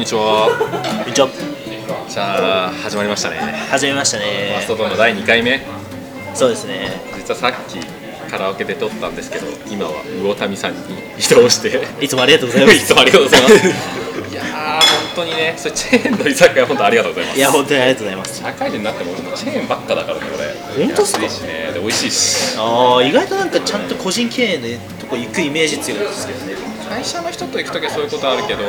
んにちは。こんにちは。じゃあ始まりましたね。始めましたねス。トドアの第2回目。そうですね。実はさっきカラオケで撮ったんですけど、今は魚民さんに移動して。いつもありがとうございまいす。つもありがとうございます。いやー本当にね、それチェーンの居酒屋本当ありがとうございます。いや、本当にありがとうございます。社会人になってもチェーンばっかだからねこれ。本当っすか？安いしね、で美味しいし。ああ、意外となんかちゃんと個人経営のとこ行くイメージ強いですけどね。会社の人と行くときはそういうことあるけど、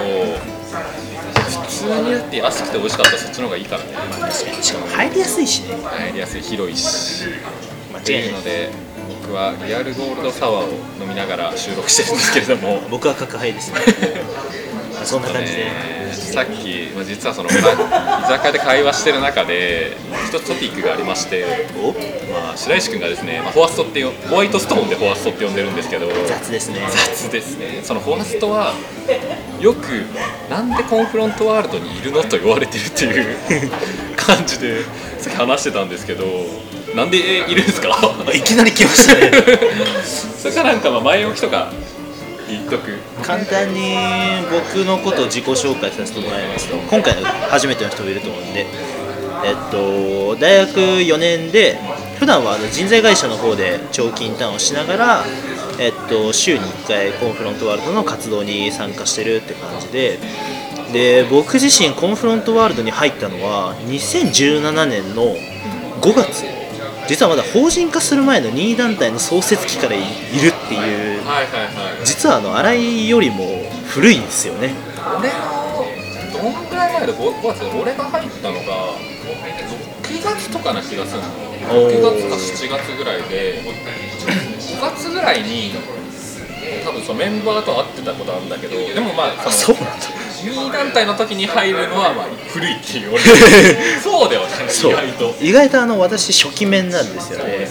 普通にだって安くて美味しかったらそっちの方がいいからね。確かに。しかも入りやすいしね。入りやすい広いし。って。いうので僕はリアルゴールドサワーを飲みながら収録してるんですけれども僕は角杯ですね。まあそんな感じで。ねさっき、まあ、実はその 居酒屋で会話してる中で一つトピックがありまして、お？まあ、白石君がですね、まあ、フォアストってよホワイトストーンでフォアストって呼んでるんですけど雑ですね。雑ですねそのフォアストはよくなんでコンフロントワールドにいるのと言われてるっていう感じでさっき話してたんですけどなんでいるんですか？あいきなり来ましたね。それかなんかまあ前置きとか言っとく。簡単に僕のことを自己紹介させてもらいますと。今回の初めての人もいると思うんで。えっと大学4年で普段は人材会社の方で長期インターンをしながらえっと週に1回コンフロントワールドの活動に参加してるって感じで。で僕自身コンフロントワールドに入ったのは2017年の5月。実はまだ法人化する前の任意団体の創設期からいるっていうはいはいはい実はあの新井よりも古いんですよね。俺のどんぐらい前で 5, 5月で俺が入ったのが6月とかな気がするのおー6月か7月ぐらいで5月ぐらいに多分そのメンバーと会ってたことあるんだけどでもまああそのそうなんだ2位団体の時に入るのはまあ古いっていう俺。そうだよねそう。意外と。意外とあの私初期面なんですよね。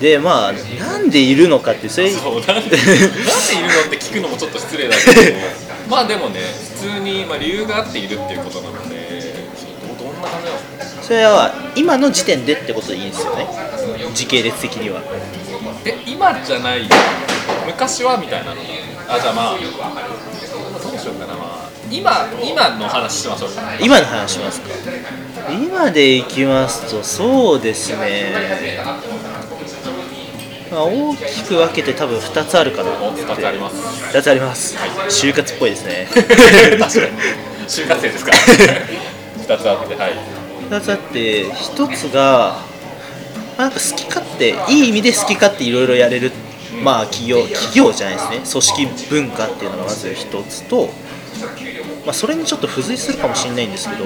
でまあなんでいるのかってそれ。そうなんで なんでいるのって聞くのもちょっと失礼だけど。まあでもね普通にまあ理由があっているっていうことなのでどどんな感じなんですか？それは今の時点でってことでいいんですよね。時系列的には。え今じゃない。昔はみたいなのあじゃあまあ今今の話しましょうか。今の話しますか？今でいきますとそうですね。まあ大きく分けて多分2つあるかなお2つあります。2つあります。就活っぽいですね。確かに。就活生ですか？ら2つあってはい。2つあって1つがまあなんか好き勝手いい意味で好き勝手いろいろやれるまあ企業企業じゃないですね。組織文化っていうのがまず1つと、まあ、それにちょっと付随するかもしれないんですけど、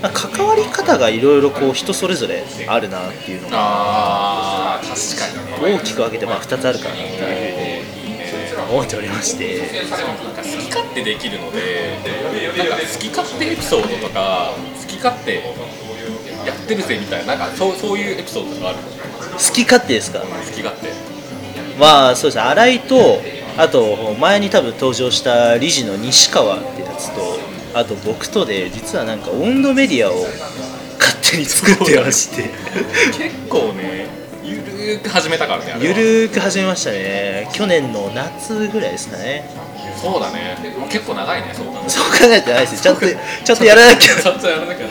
まあ、関わり方がいろいろこう人それぞれあるなっていうのが確かにね。大きく分けてまあ2つあるかなっていうふうに思っておりまして。なんか好き勝手できるのでなんか好き勝手エピソードとか好き勝手やってるぜみたいななんかそうそういうエピソードとかある好き勝手ですか？好き勝手。まあそうですね。新井とあと前に多分登場した理事の西川ってやつとあと僕とで実はなんか温度メディアを勝手に作ってまして。結構ねゆるーく始めたからねゆるーく始めましたね。去年の夏ぐらいですかね。そうだね。結構長いねそう考えて。ないです。ちゃんとちゃんとやらなきゃ。ちゃんとやらなきゃ。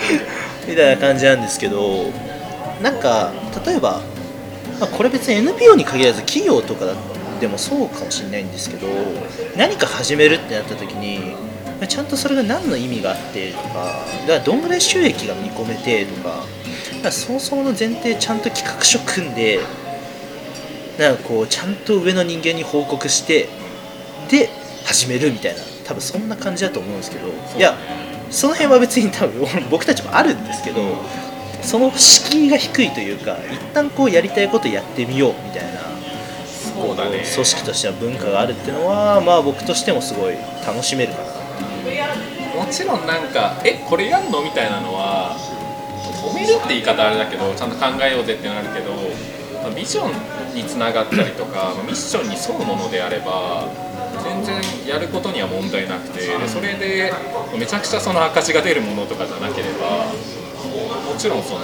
みたいな感じなんですけどなんか例えば、まあ、これ別に NPO に限らず企業とかでもそうかもしれないんですけど何か始めるってなった時にまあちゃんとそれが何の意味があってとかだからどんぐらい収益が見込めてとかだからそもそもの前提ちゃんと企画書組んでなんかこうちゃんと上の人間に報告してで始めるみたいな多分そんな感じだと思うんですけどいやその辺は別に多分 僕たちもあるんですけどその敷居が低いというか一旦こうやりたいことやってみようみたいなそうだね組織としては文化があるっていうのはまあ僕としてもすごい楽しめるかな。もちろんなんかえこれやんのみたいなのは止めるって言い方あれだけどちゃんと考えようぜってなるけどまあビジョンにつながったりとか まあミッションに沿うものであれば全然やることには問題なくてでそれでめちゃくちゃその赤字が出るものとかじゃなければもちろんその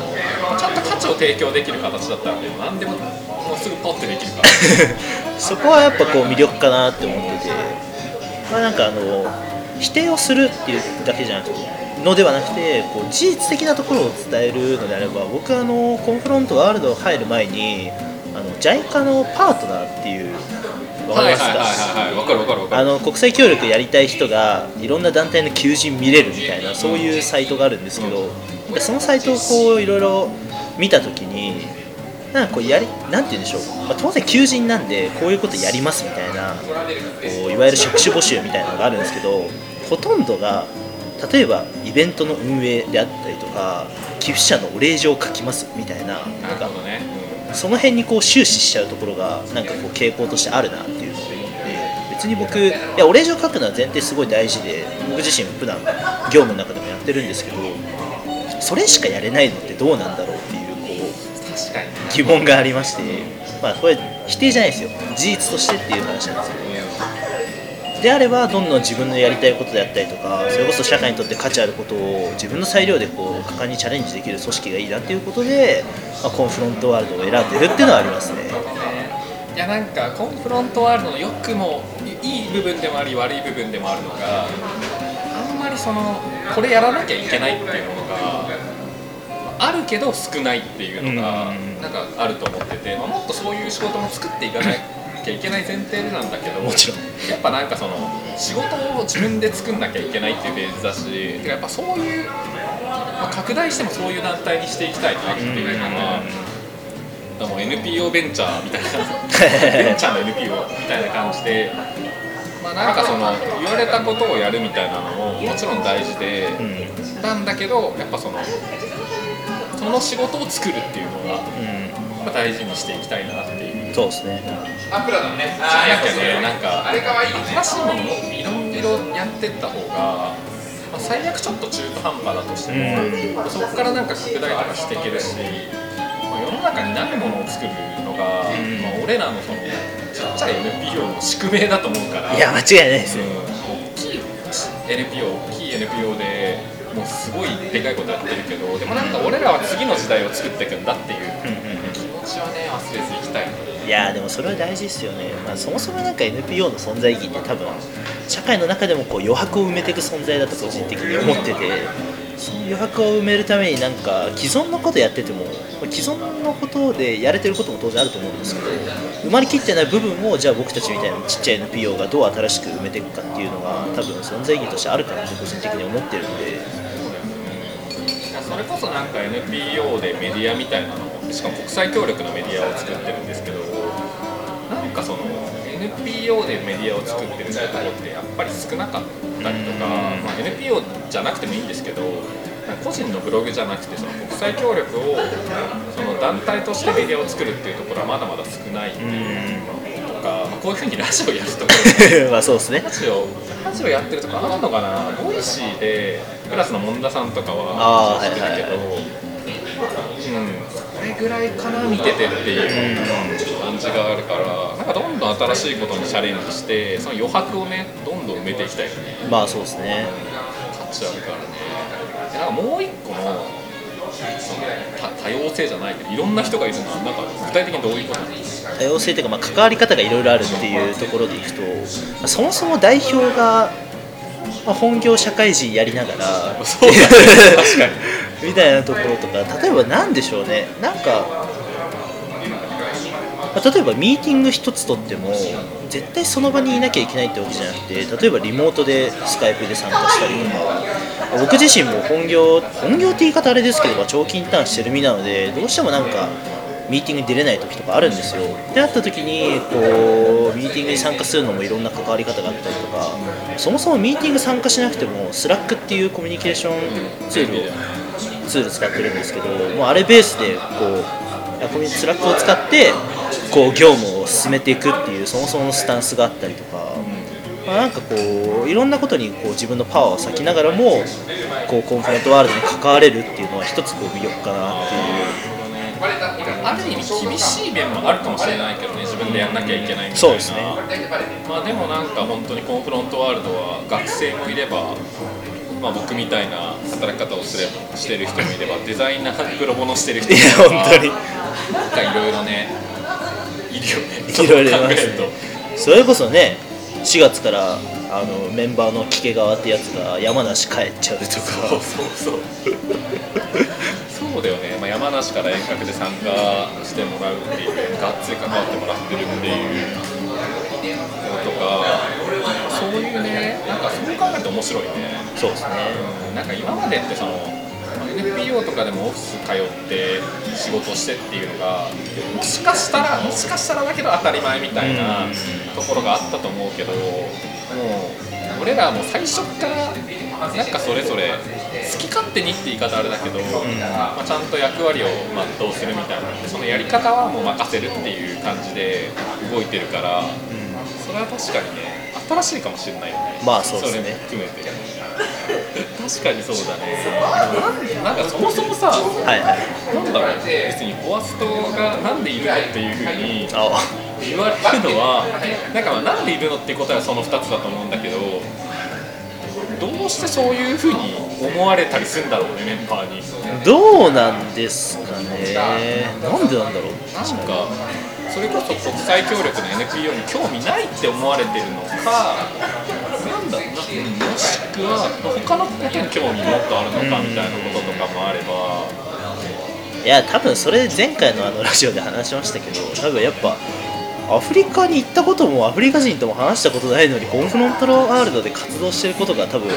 ちゃんと価値を提供できる形だったらね何でももうすぐポッてできるから。そこはやっぱこう魅力かなって思っててまあなんかあの否定をするっていうだけじゃなくてのではなくてこう事実的なところを伝えるのであれば僕はあのコンフロントワールド入る前にあの JICA のパートナーっていうわかりますか、はいはいはいはい。わかるわかるわかるあの国際協力やりたい人がいろんな団体の求人見れるみたいなそういうサイトがあるんですけど、でそのサイトをこういろいろ見た時になんかこうやりなんて言うんでしょう、まあ、当然求人なんでこういうことやりますみたいなこういわゆる職種募集みたいなのがあるんですけどほとんどが例えばイベントの運営であったりとか寄付者のお礼状を書きますみたいなななん。かその辺にこう終始しちゃうところがなんかこう傾向としてあるなっていうのを思って別に僕いやお礼状書くのは前提すごい大事で僕自身普段業務の中でもやってるんですけどそれしかやれないのってどうなんだろうっていうこう疑問がありましてまあこれ否定じゃないですよ。事実としてっていう話なんですけどであればどんどん自分のやりたいことであったりとかそれこそ社会にとって価値あることを自分の裁量でこう果敢にチャレンジできる組織がいいなっていうことで、まあ、コンフロントワールドを選んでるっていうのはありますね。いやなんかコンフロントワールドの良くもいい部分でもあり悪い部分でもあるのがあんまりそのこれやらなきゃいけないっていうものがあるけど少ないっていうのがうんなんかあると思ってて、まあ、もっとそういう仕事も作っていかなきゃいけない前提でなんだけどもちろんやっぱなんかその仕事を自分で作んなきゃいけないっていうフェーズだしてかやっぱそういう、まあ拡大してもそういう団体にしていきたいなっていうのは。NPO ベンチャーみたいな ベンチャーの NPO みたいな感じで、まあ、なんかその言われたことをやるみたいなのももちろん大事で、うんなんだけどやっぱそのその仕事を作るっていうのがうやっぱ大事にしていきたいなっていう。んそうですねアプラだね。じゃなきゃね、なんか、新しいものもいろいろやってった方が、まあ、最悪ちょっと中途半端だとしても、そこからなんか拡大とかしていけるし、まあ、世の中にないものを作るのが、ん。まあ、俺らのそのちっちゃい NPO の宿命だと思うから、いや間違いないですね大きい NPO、大きい NPO でもうすごいでかいことやってるけど、でもなんか俺らは次の時代を作っていくんだっていう気持ちはね、忘れずにいきたい。いやでもそれは大事ですよね、まあ、そもそもなんか NPO の存在意義って多分社会の中でもこう余白を埋めていく存在だと個人的に思っててその余白を埋めるためになんか既存のことやってても既存のことでやれてることも当然あると思うんですけど埋まりきってない部分をじゃあ僕たちみたいなちっちゃい NPO がどう新しく埋めていくかっていうのが多分存在意義としてあるかなと個人的に思ってるんで。それこそなん。か NPO でメディアみたいなのしかも国際協力のメディアを作ってるん。ですけどなん。かその NPO でメディアを作ってるところってやっぱり少なかったりとか、うん。まあ、NPO じゃなくてもいいんですけど個人のブログじゃなくてその国際協力をその団体としてメディアを作るっていうところはまだまだ少ないっていうのとか、まあ、こういうふうにラジオやるところ まあそうですね。ラジオラジオやってるとこあるのかな？ Voicy でクラスの門田さんとかは知ってるけど、はいはいうん、これぐらいかな？見ててっていう感じがあるか新しいことにチャレンジしてその余白をねどんどん埋めていきたいよね。まあそうですね。価値あるからね。でなんかもう一個のその多多様性じゃないけどいろんな人がいるのはなんか具体的にどういうことなの多様性というか、まあ、関わり方がいろいろあるっていうところでいくと、まあそもそも代表が、まあ、本業社会人やりながらそうだね。確かに。みたいなところとか例えば何でしょうね。なんか、ま例えばミーティング一つとっても絶対その場にいなきゃいけないってわけじゃなくて例えばリモートで Skype で参加したりとか。僕自身も本業本業って言い方あれですけど、長期インターンしてる身なのでどうしてもなんかミーティングに出れない時とかあるんですよ。であった時にこうミーティングに参加するのもいろんな関わり方があったりとか。そもそもミーティング参加しなくても Slack っていうコミュニケーションツールをツール使ってるんですけどもうあれベースでこうコミュスラックを使ってこう業務を進めていくっていうそもそものスタンスがあったりとか、まあ、なんかこういろんなことにこう自分のパワーを割きながらもこうコンフロントワールドに関われるっていうのは一つこう魅力かなっていう。ある意味厳しい面もあるかもしれないけどね自分でやんなきゃいけないみたいなそうですね。まあでもなんか本当にコンフロントワールドは学生もいればまあ僕みたいな働き方をすればしてる人もいればデザイナープロボノしてる人もいれば本当に。なんかいろいろねいるよねいろいろいますそれこそね4月からあのメンバーの聞け側ってやつが山梨帰っちゃうとそうかそうそう。そうだよね、まあ、山梨から遠隔で参加してもらうっていうがっつり関わってもらってるっていうのとかそういうねなんかそう考えると面白いね。そうですね。うん。なんか今までってその NPO とかでもオフィス通って仕事してっていうのがもしかしたらもしかしたらだけど当たり前みたいなところがあったと思うけどもう俺らはもう最初からなんかそれぞれ好き勝手にって言い方あれだけど、まあ、ちゃんと役割を全うするみたいなでそのやり方はもう任せるっていう感じで動いてるからそれは確かにね新しいかもしれないよね。まあそうですね。れも含めて確かにそうだね。なんかそもそもさはいはい。なんだろう別にフォアストがなんでいるのっていうふうにあ。言われるのはなんかまあなんでいるのって答えはその2つだと思うんだけどどうしてそういうふうに思われたりするんだろうねメンバーに。どうなんですかね。なんでなんだろう。なんかそれこそ国際協力の NPO に興味ないって思われてるのかもしくは他のことに興味もっとあるのかみたいなこととかもあれば。いや多分それ前回のあのラジオで話しましたけど多分やっぱアフリカに行ったこともアフリカ人とも話したことないのにコンフロントワールドで活動してることが多分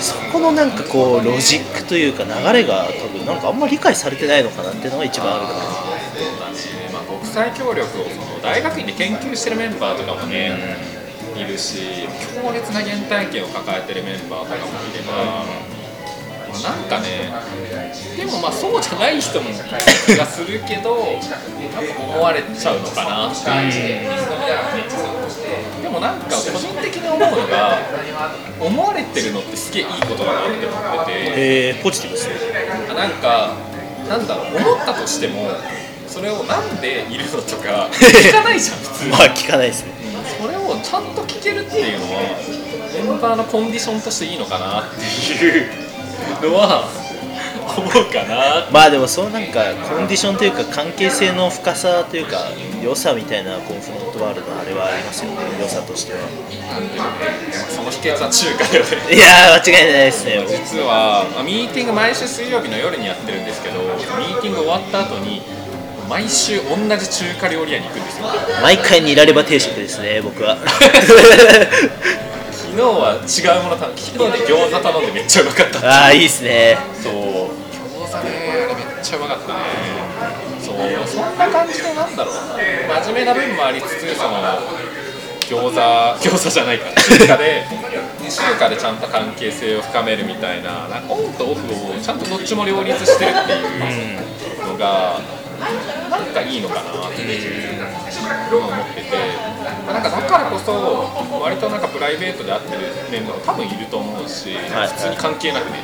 そこのなんかこうロジックというか流れが多分なんかあんまり理解されてないのかなっていうのが一番あるかな。そうだね、まあ、国際協力をその大学院で研究してるメンバーとかもね、いるし強烈な原体験を抱えてるメンバーとかもいれば、まあなんかねでもまあそうじゃない人もいる気がするけど思われちゃうのかなっていう、でもなんか個人的に思うのが思われてるのってすげえいいことだなって思ってて。えー、ポジティブですね。なんかなんだろう思ったとしてもそれをなんでいるのとか 聞かないじゃん普通、まあ聞かないですねちゃんと聞けるっていうのはメンバーのコンディションとしていいのかなっていうのは思うかなまあでもそうなんかコンディションというか関係性の深さというか良さみたいなコンフロントワールドのあれはありますよね。良さとしては。その秘訣は中華だよねいやー間違いないですね実はまあミーティング毎週水曜日の夜にやってるんですけどミーティング終わった後に毎週同じ中華料理屋に行くんですよ。毎回ニラレバ定食ですね僕は。昨日は違うもの頼んで昨日で餃子頼んでめっちゃうまかった。ああいいですね。そう。餃子ねあれめっちゃうまかったね。そう。そんな感じでなんだろう。真面目な分もありつつその餃子餃子じゃないか。中華で中華でちゃんと関係性を深めるみたいななんかオンとオフをちゃんとどっちも両立してるっていうのがなんかいいのかなっていうのを思ってて、まあなんかだからこそ割となんかプライベートで会ってるメンバーも多分いると思うし、はい。普通に関係なくね、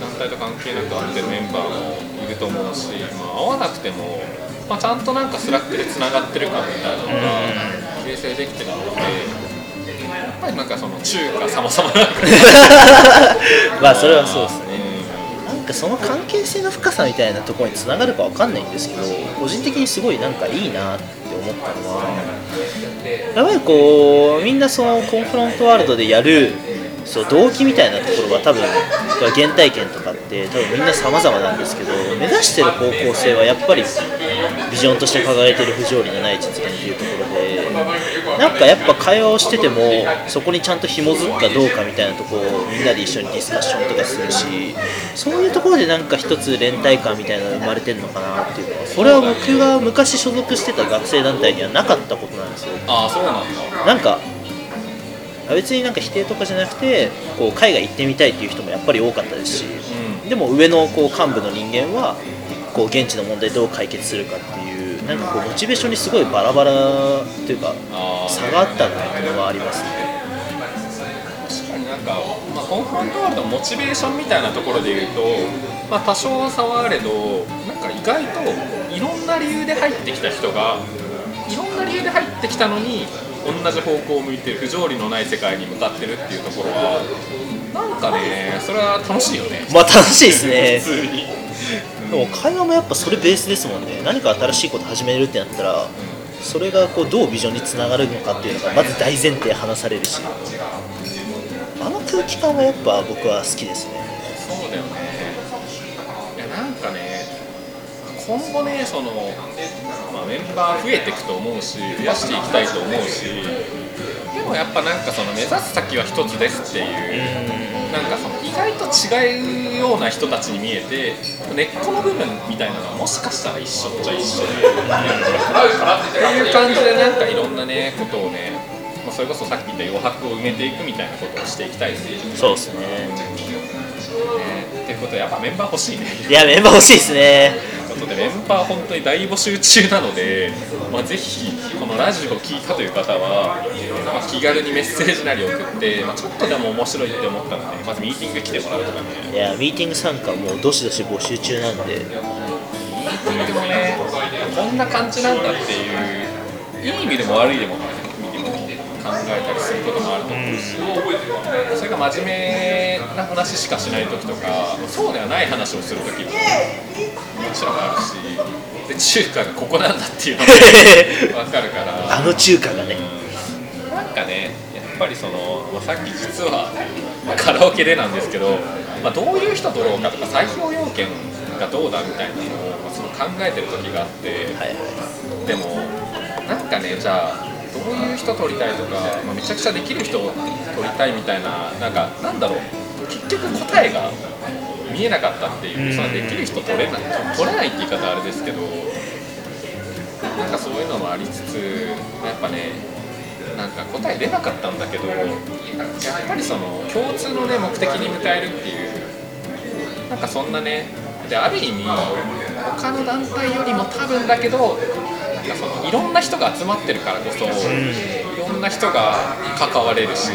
団体と関係なく会ってるメンバーもいると思うし、まあ、会わなくても、まあ、ちゃんとなんか Slack でつながってる感みたいなのが形成できてるので、やっぱりなんかその中華様々な まあそれはそうですかその関係性の深さみたいなところにつながるかわかんないんですけど個人的にすごいなんかいいなって思ったのはやっぱりこうみんなその Confront World でやるそう動機みたいなところは多分原体験とかって多分みんな様々なんですけど目指してる方向性はやっぱりビジョンとして掲げてる不条理のない実現っていうところでなんかやっぱ会話をしててもそこにちゃんと紐づくかどうかみたいなところをみんなで一緒にディスカッションとかするしそういうところでなんか一つ連帯感みたいなのが生まれてるのかなっていうのはこれは僕が昔所属してた学生団体にはなかったことなんですよ。ああそうなんだ。なんか別になんか否定とかじゃなくてこう海外行ってみたいっていう人もやっぱり多かったですしうん。でも上のこう幹部の人間はこう現地の問題どう解決するかっていうなんかこうモチベーションにすごいバラバラというか差があったなっていうのはありますね。確かになんか、まあ、コンフロントワールドのモチベーションみたいなところで言うと、まあ、多少差はあれどなんか意外といろんな理由で入ってきた人がいろんな理由で入ってきたのに同じ方向を向いてる不条理のない世界に向かってるっていうところはなんかねそれは楽しいよね。まあ楽しいですね。普通に。でも会話もやっぱそれベースですもんね。何か新しいこと始めるってなったらそれがこうどうビジョンにつながるのかっていうのがまず大前提話されるし。あの空気感はやっぱ僕は好きですね。そうだよね。いやなんかね今後ねその、まあ、メンバー増えていくと思うし増やしていきたいと思うしでもやっぱなんかその目指す先は一つですっていうなんかその意外と違うような人たちに見えて根っこの部分みたいなのはもしかしたら一緒っちゃ一緒でっていう感じでなんかいろんなねことをね、まあ、それこそさっき言った余白を埋めていくみたいなことをしていきたいですね。そうですねっていうことでやっぱメンバー欲しいね。いやメンバー欲しいですねことでメンバー本当に大募集中なので、まあ、ぜひこのラジオを聞いたという方は、まあ、気軽にメッセージなり送って、まあ、ちょっとでも面白いって思ったのでまずミーティング来てもらうとかね。いやミーティング参加もうどしどし募集中なんで。ミーティングもねこんな感じなんだっていういい意味でも悪いでもえたりすることもあると思うし、それが真面目な話しかしない時とかそうではない話をする時ももちろんあるしで中華がここなんだっていうのも 分かるからあの中華がねなんかねやっぱりその、まあ、さっき実は、まあカラオケでなんですけど、まあ、どういう人取ろうかとか採用要件がどうだみたいなのを、まあ、その考えてる時があって。はいはいでもなんかねじゃあどういう人取りたいとか、まあ、めちゃくちゃできる人を取りたいみたいななんかなんだろう。結局答えが見えなかったっていう、うん。そのできる人取れない取れないって言い方あれですけどなんかそういうのもありつつやっぱねなんか答え出なかったんだけどやっぱりその共通のね目的に迎えるっていうなんかそんなねである意味他の団体よりも多分だけどなんかそのいろんな人が集まってるからこそ、いろんな人が関われるし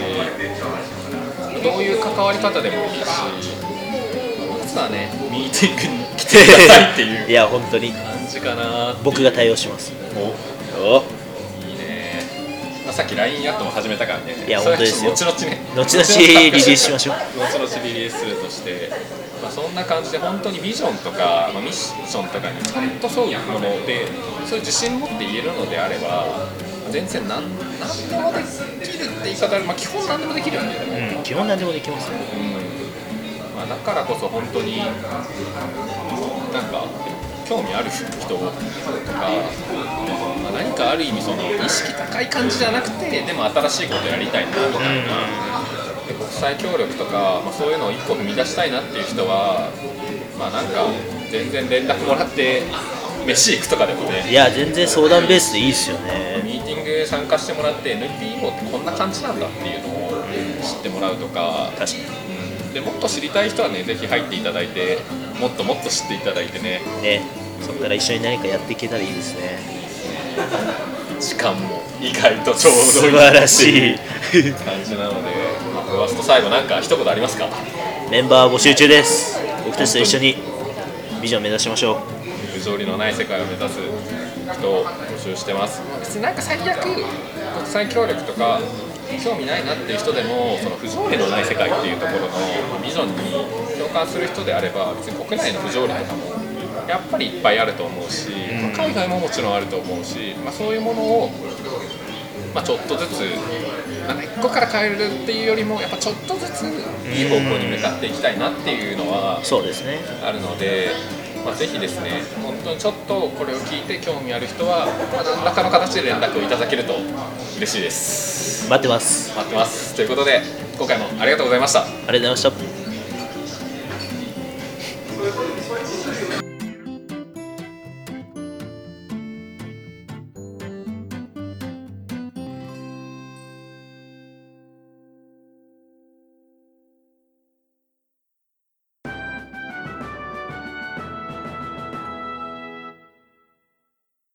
どういう関わり方でもいいしまずはねミーティングに来てくださいっていう いや本当に。感じかな僕が対応します。おいいね、まあ、さっき LINE アットも始めたからね。いや本当ですよ。後々ね。後々リリースしましょう。後々リリースするとして、まあ、そんな感じで本当にビジョンとか、まあ、ミッションとかにちゃんと沿うものでそういう自信持って言えるのであれば全然何何でもできるって言い方まあ、基本何でもできるよね、うん基本何でもできますよ。まあ、だからこそ本当になんか興味ある人とか、まあ、何かある意味その意識高い感じじゃなくてでも新しいことやりたいなみたいな、で国際協力とか、まあ、そういうのを一歩踏み出したいなっていう人はまあなんか全然連絡もらって飯行くとかでもね。いや全然相談ベースでいいですよね。ミーティング参加してもらって NPO ってこんな感じなんだっていうのを知ってもらうとか。確かに。でもっと知りたい人はねぜひ入っていただいてもっともっと知っていただいてね。ね。そこから一緒に何かやっていけたらいいですね。時間も意外とちょうどいい素晴らしい。感じなので、まあ、ファースト最後なんか一言ありますか？メンバー募集中です。僕たちと一緒にビジョン目指しましょ不条理のない世界を目指す人を募集してます。別になんか最悪国際協力とか興味ないなっていう人でもその不条理のない世界っていうところのビジョンに共感する人であれば別に国内の不条理とかもやっぱりいっぱいあると思うし、まあ海外ももちろんあると思うし、まあ、そういうものを、まあ、ちょっとずつなんか一個から変えるっていうよりもやっぱちょっとずついい方向に向かっていきたいなっていうのはあるので、まあ、ぜひですね本当にちょっとこれを聞いて興味ある人は、まあ、何らかの形で連絡をいただけると嬉しいです。待ってます。待ってます。ということで今回もありがとうございました。ありがとうございました